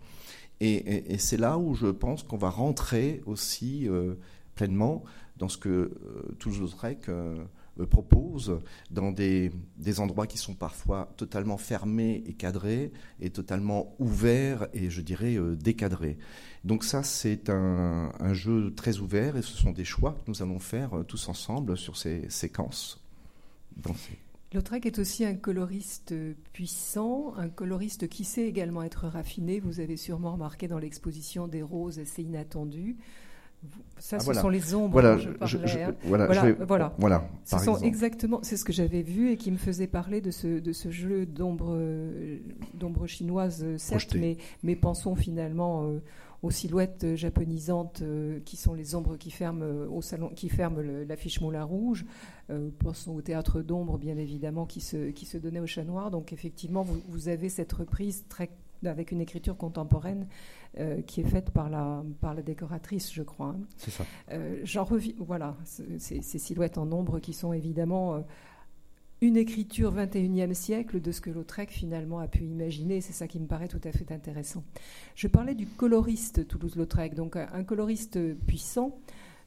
Et, c'est là où je pense qu'on va rentrer aussi euh, pleinement dans ce que euh, Toulouse-Lautrec euh, propose, dans des, endroits qui sont parfois totalement fermés et cadrés, et totalement ouverts et je dirais décadrés. Donc ça, c'est un, jeu très ouvert, et ce sont des choix que nous allons faire tous ensemble sur ces séquences. Lautrec est aussi un coloriste puissant, un coloriste qui sait également être raffiné. Vous avez sûrement remarqué dans l'exposition des roses, c'est inattendu. Ça, ah, ce sont les ombres voilà, dont je parlais. Hein. voilà, voilà, voilà, Ce sont exactement, c'est ce que j'avais vu et qui me faisait parler de ce, de ce jeu d'ombre, d'ombre chinoise, certes, mais, mais pensons finalement euh, aux silhouettes japonisantes euh, qui sont les ombres qui ferment euh, au salon, qui ferment l'affiche Moulin Rouge. Euh, pensons au théâtre d'ombre, bien évidemment, qui se, qui se donnait au chat noir. Donc effectivement, vous, vous avez cette reprise très avec une écriture contemporaine qui est faite par la, par la décoratrice, je crois. Hein. C'est ça. J'en reviens, voilà, ces, ces, silhouettes en ombre qui sont évidemment une écriture 21e siècle de ce que Lautrec finalement a pu imaginer. C'est ça qui me paraît tout à fait intéressant. Je parlais du coloriste Toulouse-Lautrec, donc un coloriste puissant.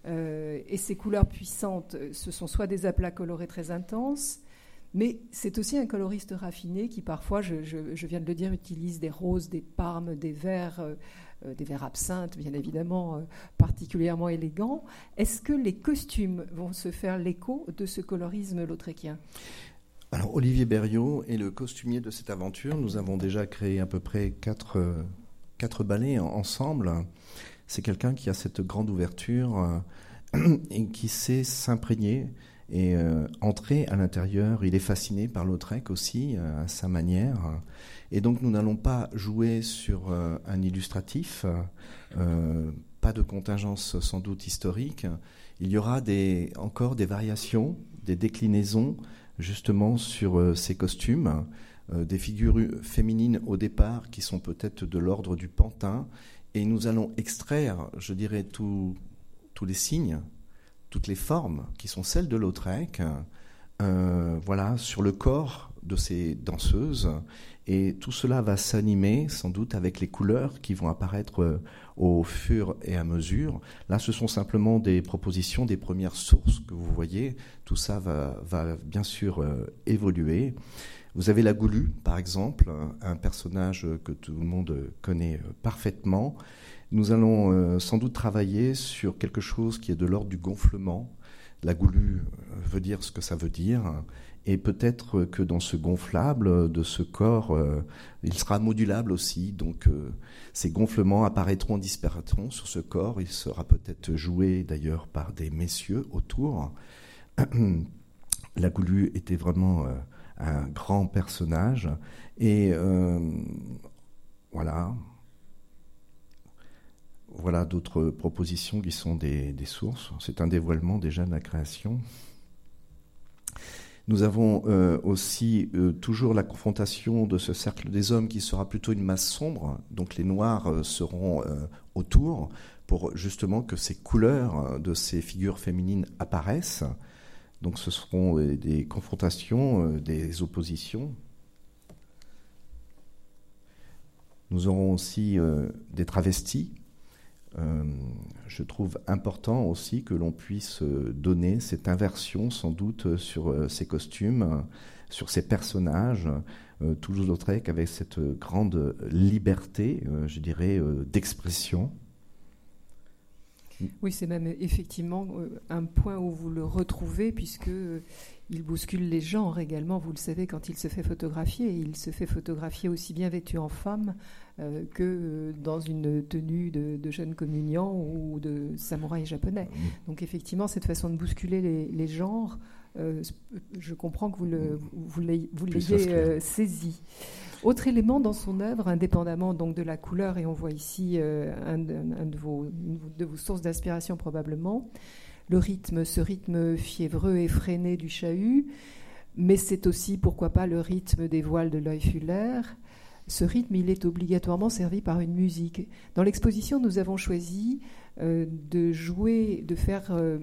Euh, et ces couleurs puissantes, ce sont soit des aplats colorés très intenses, Mais c'est aussi un coloriste raffiné qui parfois, je, viens de le dire, utilise des roses, des parmes, des verts, euh, des verts absinthes, bien évidemment, euh, particulièrement élégants. Est-ce que les costumes vont se faire l'écho de ce colorisme lautréquien alors, Olivier Berriot est le costumier de cette aventure. Nous avons déjà créé à peu près quatre, quatre ballets ensemble. C'est quelqu'un qui a cette grande ouverture et qui sait s'imprégner et euh, entrer à l'intérieur. Il est fasciné par Lautrec aussi, euh, à sa manière. Et donc nous n'allons pas jouer sur euh, un illustratif, pas de contingence sans doute historique. Il y aura encore des variations, des déclinaisons justement sur ces costumes, des figures féminines au départ qui sont peut-être de l'ordre du pantin. Et nous allons extraire, je dirais, tous les signes toutes les formes qui sont celles de Lautrec, euh, voilà, sur le corps de ces danseuses. Et tout cela va s'animer sans doute avec les couleurs qui vont apparaître euh, au fur et à mesure. Là, ce sont simplement des propositions, des premières sources que vous voyez. Tout ça va, bien sûr euh, évoluer. Vous avez la Goulue, par exemple, un personnage que tout le monde connaît parfaitement nous allons euh, sans doute travailler sur quelque chose qui est de l'ordre du gonflement. La goulue euh, veut dire ce que ça veut dire. Et peut-être que dans ce gonflable de ce corps, euh, il sera modulable aussi. Donc ces gonflements apparaîtront, disparaîtront sur ce corps. Il sera peut-être joué d'ailleurs par des messieurs autour. La Goulue était vraiment un grand personnage. Et voilà, voilà d'autres propositions qui sont des, sources. C'est un dévoilement déjà de la création. Nous avons euh, aussi euh, toujours la confrontation de ce cercle des hommes qui sera plutôt une masse sombre, donc les noirs euh, seront autour pour justement que ces couleurs de ces figures féminines apparaissent. Donc ce seront des confrontations, des oppositions. Nous aurons aussi des travestis euh, je trouve important aussi que l'on puisse euh, donner cette inversion sans doute sur euh, ces costumes, sur ces personnages, Toulouse-Lautrec avec cette grande liberté, je dirais, d'expression. Oui, c'est même effectivement un point où vous le retrouvez, puisque il bouscule les genres également. Vous le savez, quand il se fait photographier, il se fait photographier aussi bien vêtu en femme euh, que euh, dans une tenue de, jeune communion ou de samouraï japonais. Mm. Donc effectivement, cette façon de bousculer les, genres, euh, je comprends que vous, l'ayez saisi. Autre élément dans son œuvre, indépendamment donc de la couleur, et on voit ici un, de vos, une de vos sources d'inspiration probablement, le rythme, ce rythme fiévreux et freiné du chahut, mais c'est aussi, pourquoi pas, le rythme des voiles de l'œil Fuller, ce rythme, il est obligatoirement servi par une musique. Dans l'exposition, nous avons choisi euh, de jouer, de faire euh,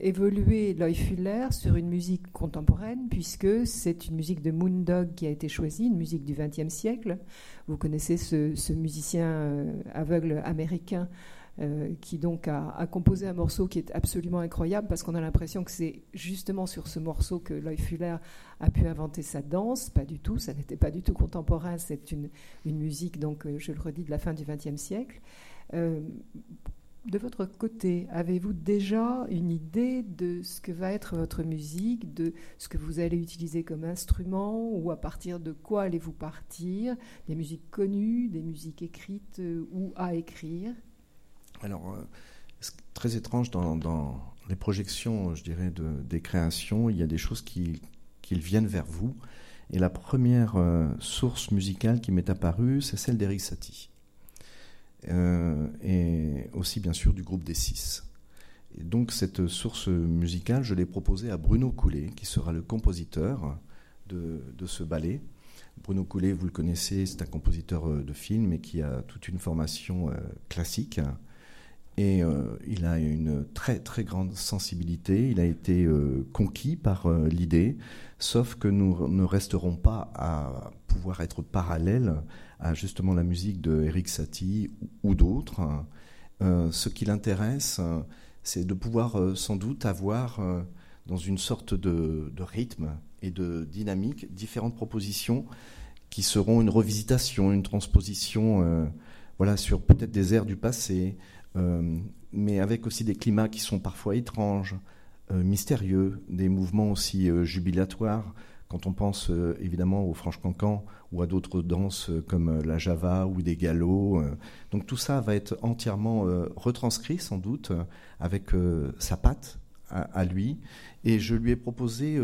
évoluer l'œil Fuller sur une musique contemporaine, puisque c'est une musique de Moondog qui a été choisie, une musique du XXe siècle. Vous connaissez ce, musicien euh, aveugle américain euh, qui donc a, composé un morceau qui est absolument incroyable parce qu'on a l'impression que c'est justement sur ce morceau que Loy Fuller a pu inventer sa danse. Pas du tout, ça n'était pas du tout contemporain, c'est une, musique, donc euh, je le redis, de la fin du XXe siècle. Euh, de votre côté, avez-vous déjà une idée de ce que va être votre musique, de ce que vous allez utiliser comme instrument, ou à partir de quoi allez-vous partir? Des musiques connues, des musiques écrites ou à écrire? Alors, euh, très étrange dans, les projections, je dirais, des créations, il y a des choses qui, viennent vers vous. Et la première euh, source musicale qui m'est apparue, c'est celle d'Eric Satie. Euh, et aussi, bien sûr, du groupe des Six. Et donc, cette source musicale, je l'ai proposée à Bruno Coulet, qui sera le compositeur de, de ce ballet. Bruno Coulet, vous le connaissez, c'est un compositeur de film et qui a toute une formation classique. Et euh, il a une très très grande sensibilité, il a été euh, conquis par euh, l'idée, sauf que nous ne resterons pas à pouvoir être parallèles à justement la musique de Eric Satie ou, d'autres. ce qui l'intéresse, c'est de pouvoir sans doute avoir dans une sorte de, rythme et de dynamique, différentes propositions qui seront une revisitation, une transposition, voilà, sur peut-être des airs du passé, mais avec aussi des climats qui sont parfois étranges, euh, mystérieux, des mouvements aussi jubilatoires. Quand on pense évidemment au Franche Cancan ou à d'autres danses comme la Java ou des galops. donc tout ça va être entièrement retranscrit sans doute avec sa patte à, lui. Et je lui ai proposé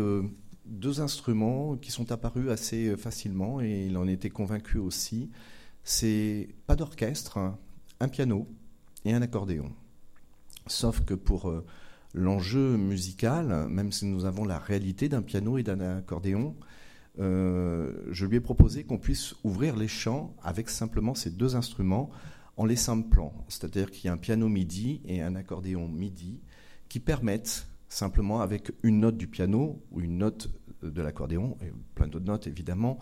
deux instruments qui sont apparus assez facilement et il en était convaincu aussi. C'est pas d'orchestre, un piano et un accordéon. Sauf que pour euh, l'enjeu musical, même si nous avons la réalité d'un piano et d'un accordéon, euh, je lui ai proposé qu'on puisse ouvrir les chants avec simplement ces deux instruments en les samplant. C'est-à-dire qu'il y a un piano MIDI et un accordéon MIDI qui permettent simplement avec une note du piano ou une note de l'accordéon, et plein d'autres notes évidemment,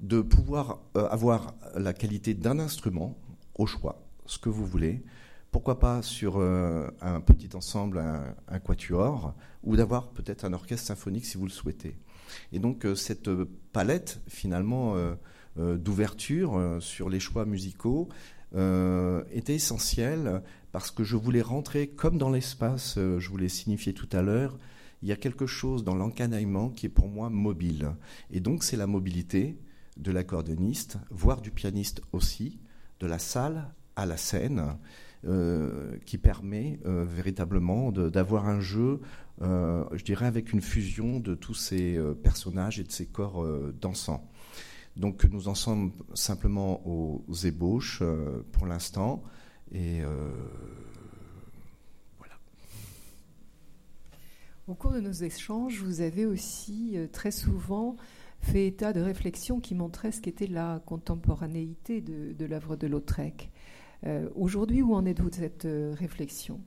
de pouvoir euh, avoir la qualité d'un instrument au choix, ce que vous voulez. Pourquoi pas sur euh, un petit ensemble, un, quatuor, ou d'avoir peut-être un orchestre symphonique si vous le souhaitez. Et donc euh, cette palette finalement d'ouverture sur les choix musicaux était essentielle parce que je voulais rentrer comme dans l'espace, je vous l'ai signifié tout à l'heure, il y a quelque chose dans l'encanaillement qui est pour moi mobile. Et donc c'est la mobilité de l'accordéoniste, voire du pianiste aussi, de la salle à la scène, euh, qui permet euh, véritablement d'avoir un jeu, euh, je dirais, avec une fusion de tous ces personnages et de ces corps dansants. Donc nous en sommes simplement aux, ébauches pour l'instant. Et voilà. Au cours de nos échanges, vous avez aussi très souvent fait état de réflexions qui montraient ce qu'était la contemporanéité de, l'œuvre de Lautrec. Euh, aujourd'hui, où en êtes-vous de cette euh, réflexion?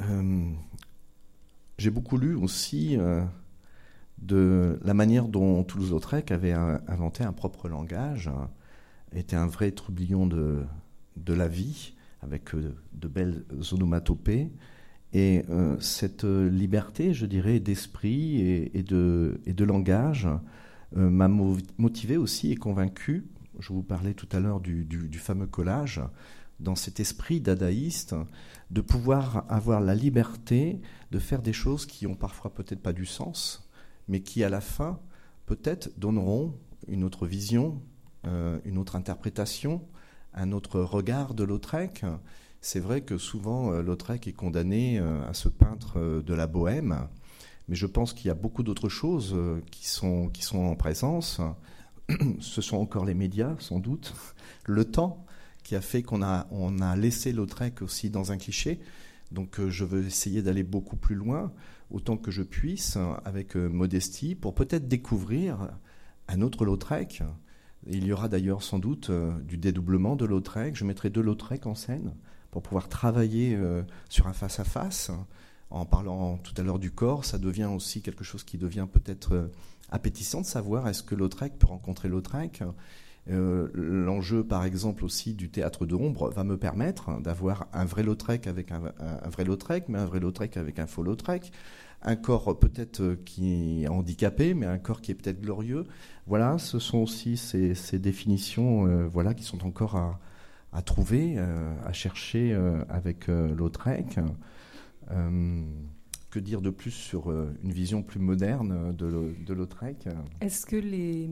Euh, J'ai beaucoup lu aussi de la manière dont Toulouse-Lautrec avait inventé un propre langage, était un vrai troublion de, de la vie, avec de belles onomatopées, et cette liberté, je dirais, d'esprit et, de, et, de, langage m'a motivé aussi et convaincu. Je vous parlais tout à l'heure du, fameux collage, dans cet esprit dadaïste, de pouvoir avoir la liberté de faire des choses qui ont parfois peut-être pas du sens, mais qui à la fin peut-être donneront une autre vision, euh, une autre interprétation, un autre regard de Lautrec c'est vrai que souvent euh, Lautrec est condamné euh, à se peindre euh, de la bohème, mais je pense qu'il y a beaucoup d'autres choses qui sont, qui sont en présence. Ce sont encore les médias, sans doute, le temps qui a fait qu'on a, on a laissé Lautrec aussi dans un cliché. Donc je veux essayer d'aller beaucoup plus loin, autant que je puisse, avec modestie, pour peut-être découvrir un autre Lautrec. Il y aura d'ailleurs sans doute du dédoublement de Lautrec. Je mettrai deux Lautrec en scène pour pouvoir travailler euh, sur un face-à-face. En parlant tout à l'heure du corps, ça devient aussi quelque chose qui devient peut-être euh, appétissant de savoir est-ce que Lautrec peut rencontrer Lautrec. Euh, l'enjeu, par exemple, aussi du théâtre de l'ombre va me permettre d'avoir un vrai Lautrec avec un, vrai Lautrec, mais un vrai Lautrec avec un faux Lautrec. Un corps peut-être qui est handicapé, mais un corps qui est peut-être glorieux. Voilà, ce sont aussi ces, définitions voilà, qui sont encore à, trouver, euh, à chercher euh, avec euh, Lautrec. Que dire de plus sur une vision plus moderne de, Lautrec Est-ce que les,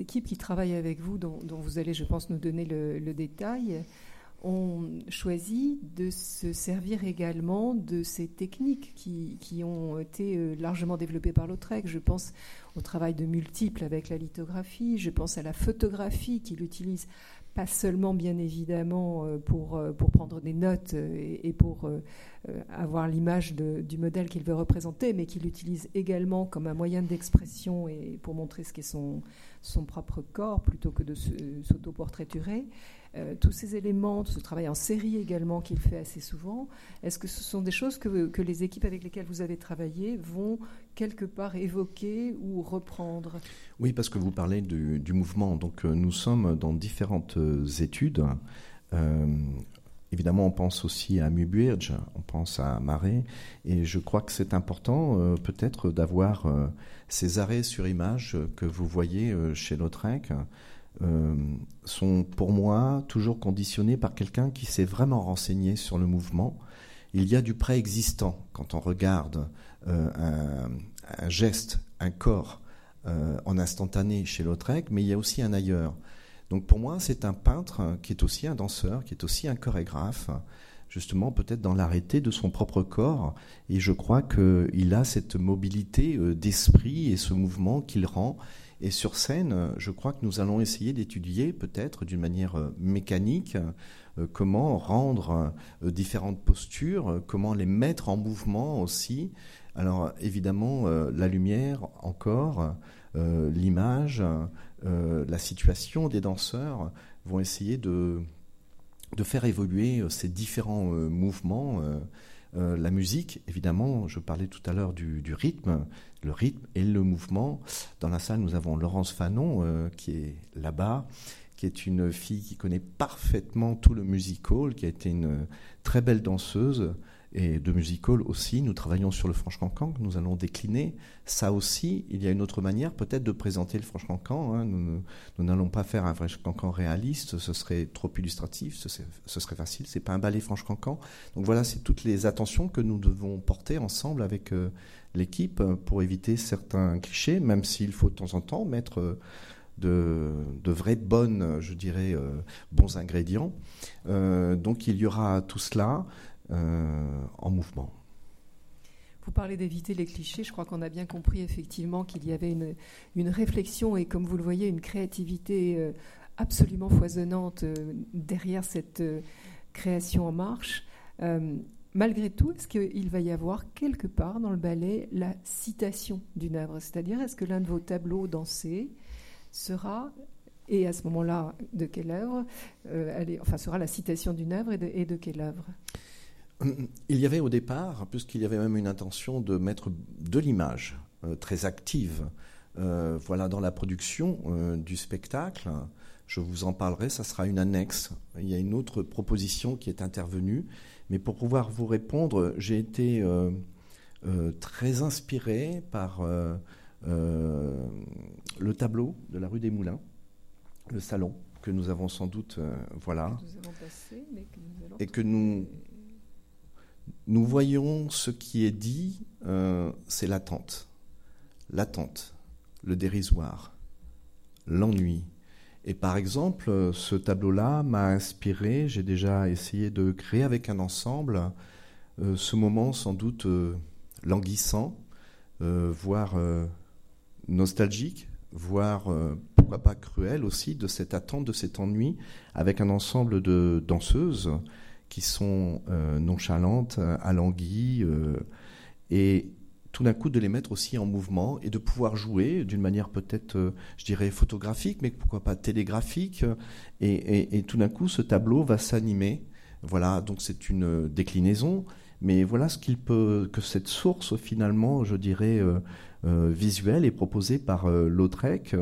équipes qui travaillent avec vous, dont, vous allez, je pense, nous donner le, détail, ont choisi de se servir également de ces techniques qui, qui ont été largement développées par Lautrec. Je pense au travail de multiples avec la lithographie, je pense à la photographie qu'il utilise pas seulement bien évidemment euh, pour, euh, pour prendre des notes euh, et, pour avoir l'image du modèle qu'il veut représenter, mais qu'il utilise également comme un moyen d'expression et pour montrer ce qu'est son, son propre corps plutôt que de s'autoportraiturer. Euh, tous ces éléments, ce travail en série également qu'il fait assez souvent, est-ce que ce sont des choses que, que, les équipes avec lesquelles vous avez travaillé vont quelque part évoquer ou reprendre? Oui, parce que vous parlez du, mouvement. Donc euh, nous sommes dans différentes euh, études. évidemment, on pense aussi à Mubuirj, on pense à Marais, et je crois que c'est important peut-être d'avoir ces arrêts sur image que vous voyez chez Lautrec. Sont pour moi toujours conditionnés par quelqu'un qui s'est vraiment renseigné sur le mouvement. Il y a du préexistant quand on regarde un, un, geste, un corps en instantané chez Lautrec, mais il y a aussi un ailleurs. Donc pour moi, c'est un peintre qui est aussi un danseur, qui est aussi un chorégraphe, justement peut-être dans l'arrêté de son propre corps. Et je crois qu'il a cette mobilité euh, d'esprit et ce mouvement qu'il rend. Et sur scène, je crois que nous allons essayer d'étudier peut-être d'une manière euh, mécanique euh, comment rendre différentes postures, comment les mettre en mouvement aussi. Alors évidemment, la lumière encore, l'image, euh, la situation des danseurs vont essayer de, de faire évoluer euh, ces différents euh, mouvements. la musique, évidemment, je parlais tout à l'heure du, rythme, le rythme et le mouvement. Dans la salle, nous avons Laurence Fanon qui est là-bas, qui est une fille qui connaît parfaitement tout le musical, qui a été une très belle danseuse et de musical aussi. Nous travaillons sur le Franche-Cancan, que nous allons décliner. Ça aussi, il y a une autre manière peut-être de présenter le Franche-Cancan. Hein. Nous n'allons pas faire un Franche-Cancan réaliste, ce serait trop illustratif, ce, serait facile. C'est pas un ballet Franche-Cancan. Donc voilà, c'est toutes les attentions que nous devons porter ensemble avec euh, l'équipe pour éviter certains clichés, même s'il faut de temps en temps mettre euh, de, de vrais bonnes, je dirais, euh, bons ingrédients. donc il y aura tout cela. Euh, en mouvement. Vous parlez d'éviter les clichés. Je crois qu'on a bien compris effectivement qu'il y avait une, réflexion et, comme vous le voyez, une créativité euh, absolument foisonnante euh, derrière cette création en marche. malgré tout, est-ce qu'il va y avoir quelque part dans le ballet la citation d'une œuvre? C'est-à-dire, est-ce que l'un de vos tableaux dansés sera et à ce moment-là, de quelle œuvre Enfin, sera la citation d'une œuvre et de quelle œuvre? Il y avait au départ, puisqu'il y avait même une intention de mettre de l'image euh, très active euh, voilà, dans la production euh, du spectacle. Je vous en parlerai, ça sera une annexe. Il y a une autre proposition qui est intervenue. Mais pour pouvoir vous répondre, j'ai été très inspiré par le tableau de la rue des Moulins, le salon que nous avons sans doute, voilà, et que nous nous voyons ce qui est dit, euh, c'est l'attente. L'attente, le dérisoire, l'ennui. Et par exemple, ce tableau-là m'a inspiré, j'ai déjà essayé de créer avec un ensemble euh, ce moment sans doute euh, languissant, voire nostalgique, voire pourquoi pas cruel aussi, de cette attente, de cet ennui, avec un ensemble de danseuses qui sont euh, nonchalantes, alanguies, euh, et tout d'un coup de les mettre aussi en mouvement et de pouvoir jouer d'une manière peut-être, euh, je dirais, photographique, mais pourquoi pas télégraphique. Et, tout d'un coup, ce tableau va s'animer. Voilà, donc c'est une déclinaison, mais voilà ce qu'il peut, que cette source finalement, je dirais, euh, visuel est proposé par euh, Lautrec.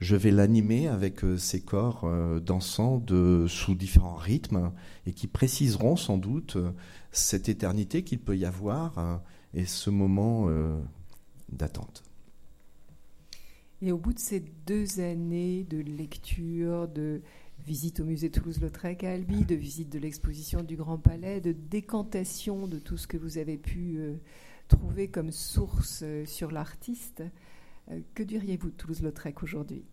Je vais l'animer avec euh, ces corps dansant de, sous différents rythmes et qui préciseront sans doute cette éternité qu'il peut y avoir et ce moment d'attente. Et au bout de ces deux années de lecture, de visite au musée Toulouse-Lautrec à Albi, de visite de l'exposition du Grand Palais, de décantation de tout ce que vous avez pu trouver comme source euh, sur l'artiste. Euh, que diriez-vous de Toulouse-Lautrec aujourd'hui?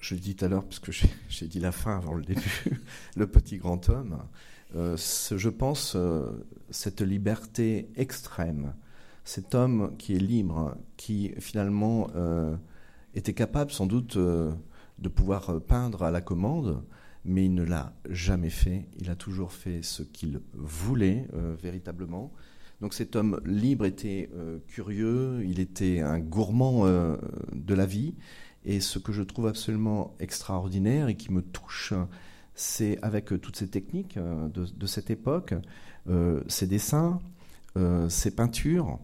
Je le dis tout à l'heure, parce que j'ai dit la fin avant le début, le petit grand homme. Euh, je pense cette liberté extrême, cet homme qui est libre, qui finalement était capable sans doute de pouvoir peindre à la commande, mais il ne l'a jamais fait. Il a toujours fait ce qu'il voulait véritablement. Donc cet homme libre était euh, curieux, il était un gourmand euh, de la vie. Et ce que je trouve absolument extraordinaire et qui me touche, c'est avec toutes ces techniques euh, de, cette époque, ces dessins, ces peintures,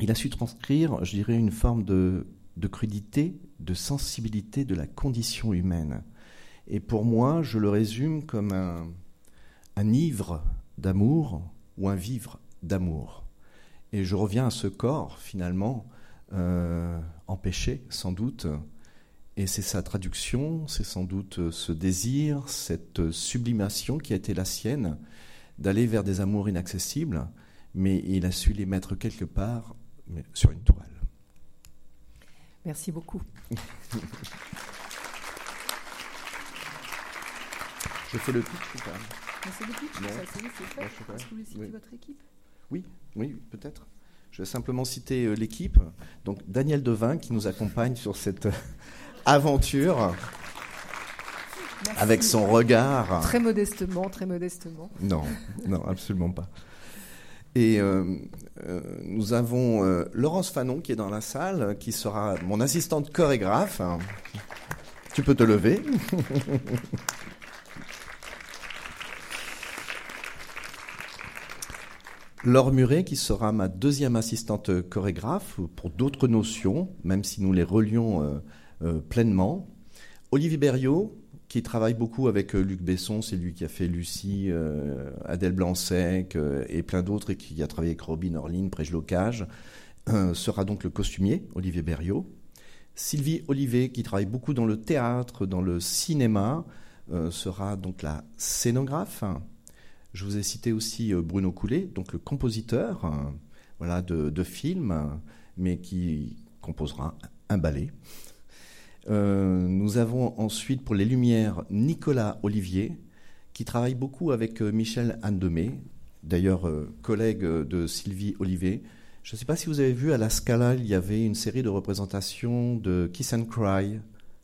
il a su transcrire, je dirais, une forme de, de crudité, de sensibilité de la condition humaine. Et pour moi, je le résume comme un, un ivre d'amour ou un vivre d'amour. Et je reviens à ce corps, finalement, euh, empêché, sans doute. Et c'est sa traduction, c'est sans doute ce désir, cette sublimation qui a été la sienne, d'aller vers des amours inaccessibles, mais il a su les mettre quelque part sur une toile. Merci beaucoup. Je fais le pitch ou pas? C'est le pitch, c'est fait. Est-ce que vous voulez citer votre équipe Oui, oui, peut-être. Je vais simplement citer euh, l'équipe. Donc Daniel Devin qui nous accompagne sur cette aventure. Avec son regard. Très modestement, très modestement. Non, non, absolument pas. Et euh, euh, nous avons euh, Laurence Fanon qui est dans la salle, qui sera mon assistante chorégraphe. Tu peux te lever. Laure Muret, qui sera ma deuxième assistante chorégraphe pour d'autres notions, même si nous les relions pleinement. Olivier Berriot, qui travaille beaucoup avec euh, Luc Besson, c'est lui qui a fait Lucie, euh, Adèle Blanc-Sec euh, et plein d'autres, et qui a travaillé avec Robin Orline, Prège Locage, sera donc le costumier, Olivier Berriot. Sylvie Olivet, qui travaille beaucoup dans le théâtre, dans le cinéma, sera donc la scénographe. Je vous ai cité aussi Bruno Coulet, donc le compositeur voilà, de, films, mais qui composera un ballet. Euh, nous avons ensuite pour les lumières Nicolas Olivier, qui travaille beaucoup avec euh, Michel Andemé, d'ailleurs euh, collègue de Sylvie Olivier. Je ne sais pas si vous avez vu à la Scala, il y avait une série de représentations de Kiss and Cry,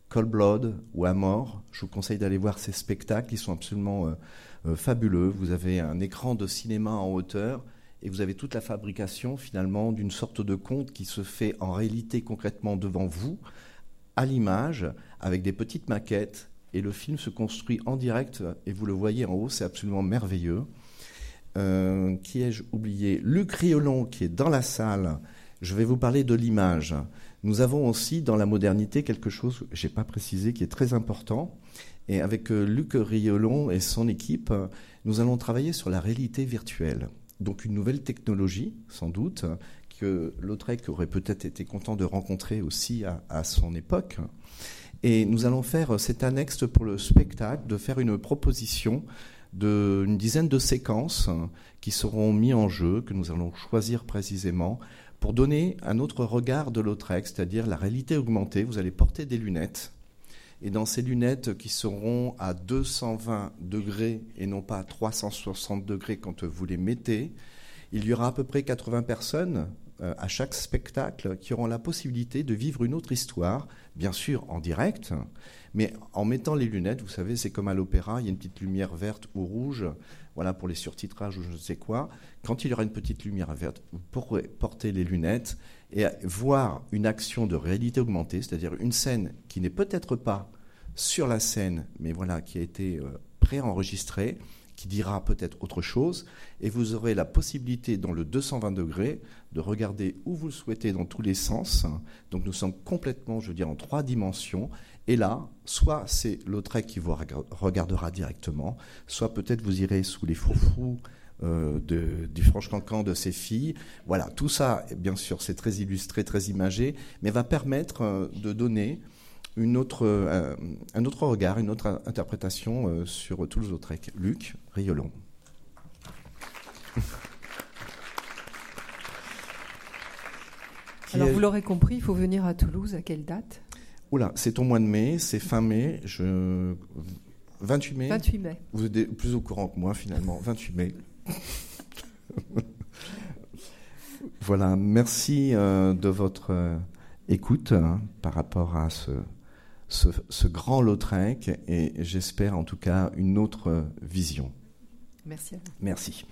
Cold Blood ou Amor. Je vous conseille d'aller voir ces spectacles, ils sont absolument fabuleux. Vous avez un écran de cinéma en hauteur et vous avez toute la fabrication finalement d'une sorte de conte qui se fait en réalité concrètement devant vous à l'image, avec des petites maquettes, et le film se construit en direct, et vous le voyez en haut, c'est absolument merveilleux. Euh, qui ai-je oublié? Luc Riolon, qui est dans la salle. Je vais vous parler de l'image. Nous avons aussi dans la modernité quelque chose, je n'ai pas précisé, qui est très important. Et avec euh, Luc Riolon et son équipe, nous allons travailler sur la réalité virtuelle. Donc une nouvelle technologie, sans doute, que Lautrec aurait peut-être été content de rencontrer aussi à, son époque. Et nous allons faire cette annexe pour le spectacle, de faire une proposition d'une dizaine de séquences qui seront mises en jeu, que nous allons choisir précisément, pour donner un autre regard de Lautrec, c'est-à-dire la réalité augmentée. Vous allez porter des lunettes. Et dans ces lunettes qui seront à 220 degrés et non pas à 360 degrés quand vous les mettez, il y aura à peu près 80 personnes euh, à chaque spectacle qui auront la possibilité de vivre une autre histoire, bien sûr en direct, mais en mettant les lunettes, vous savez, c'est comme à l'opéra, il y a une petite lumière verte ou rouge, voilà pour les surtitrages ou je ne sais quoi. Quand il y aura une petite lumière verte, vous pourrez porter les lunettes et voir une action de réalité augmentée, c'est-à-dire une scène qui n'est peut-être pas sur la scène, mais voilà, qui a été euh, préenregistrée, qui dira peut-être autre chose, et vous aurez la possibilité dans le 220 degrés de regarder où vous le souhaitez dans tous les sens. Donc nous sommes complètement, je veux dire, en trois dimensions. Et là, soit c'est Lautrec qui vous regardera directement, soit peut-être vous irez sous les froufrous euh, du Franche-Cancan de ses filles. Voilà, tout ça, bien sûr, c'est très illustré, très imagé, mais va permettre euh, de donner une autre, euh, un autre regard, une autre interprétation euh, sur Toulouse-Lautrec. Luc Riolon. Alors, vous l'aurez compris, il faut venir à Toulouse à quelle date? Oula, c'est au mois de mai, c'est fin mai, je... 28 mai 28 mai. Vous êtes plus au courant que moi, finalement. 28 mai. voilà, merci euh, de votre écoute hein, par rapport à ce, ce, grand Lautrec et j'espère en tout cas une autre vision. Merci Merci.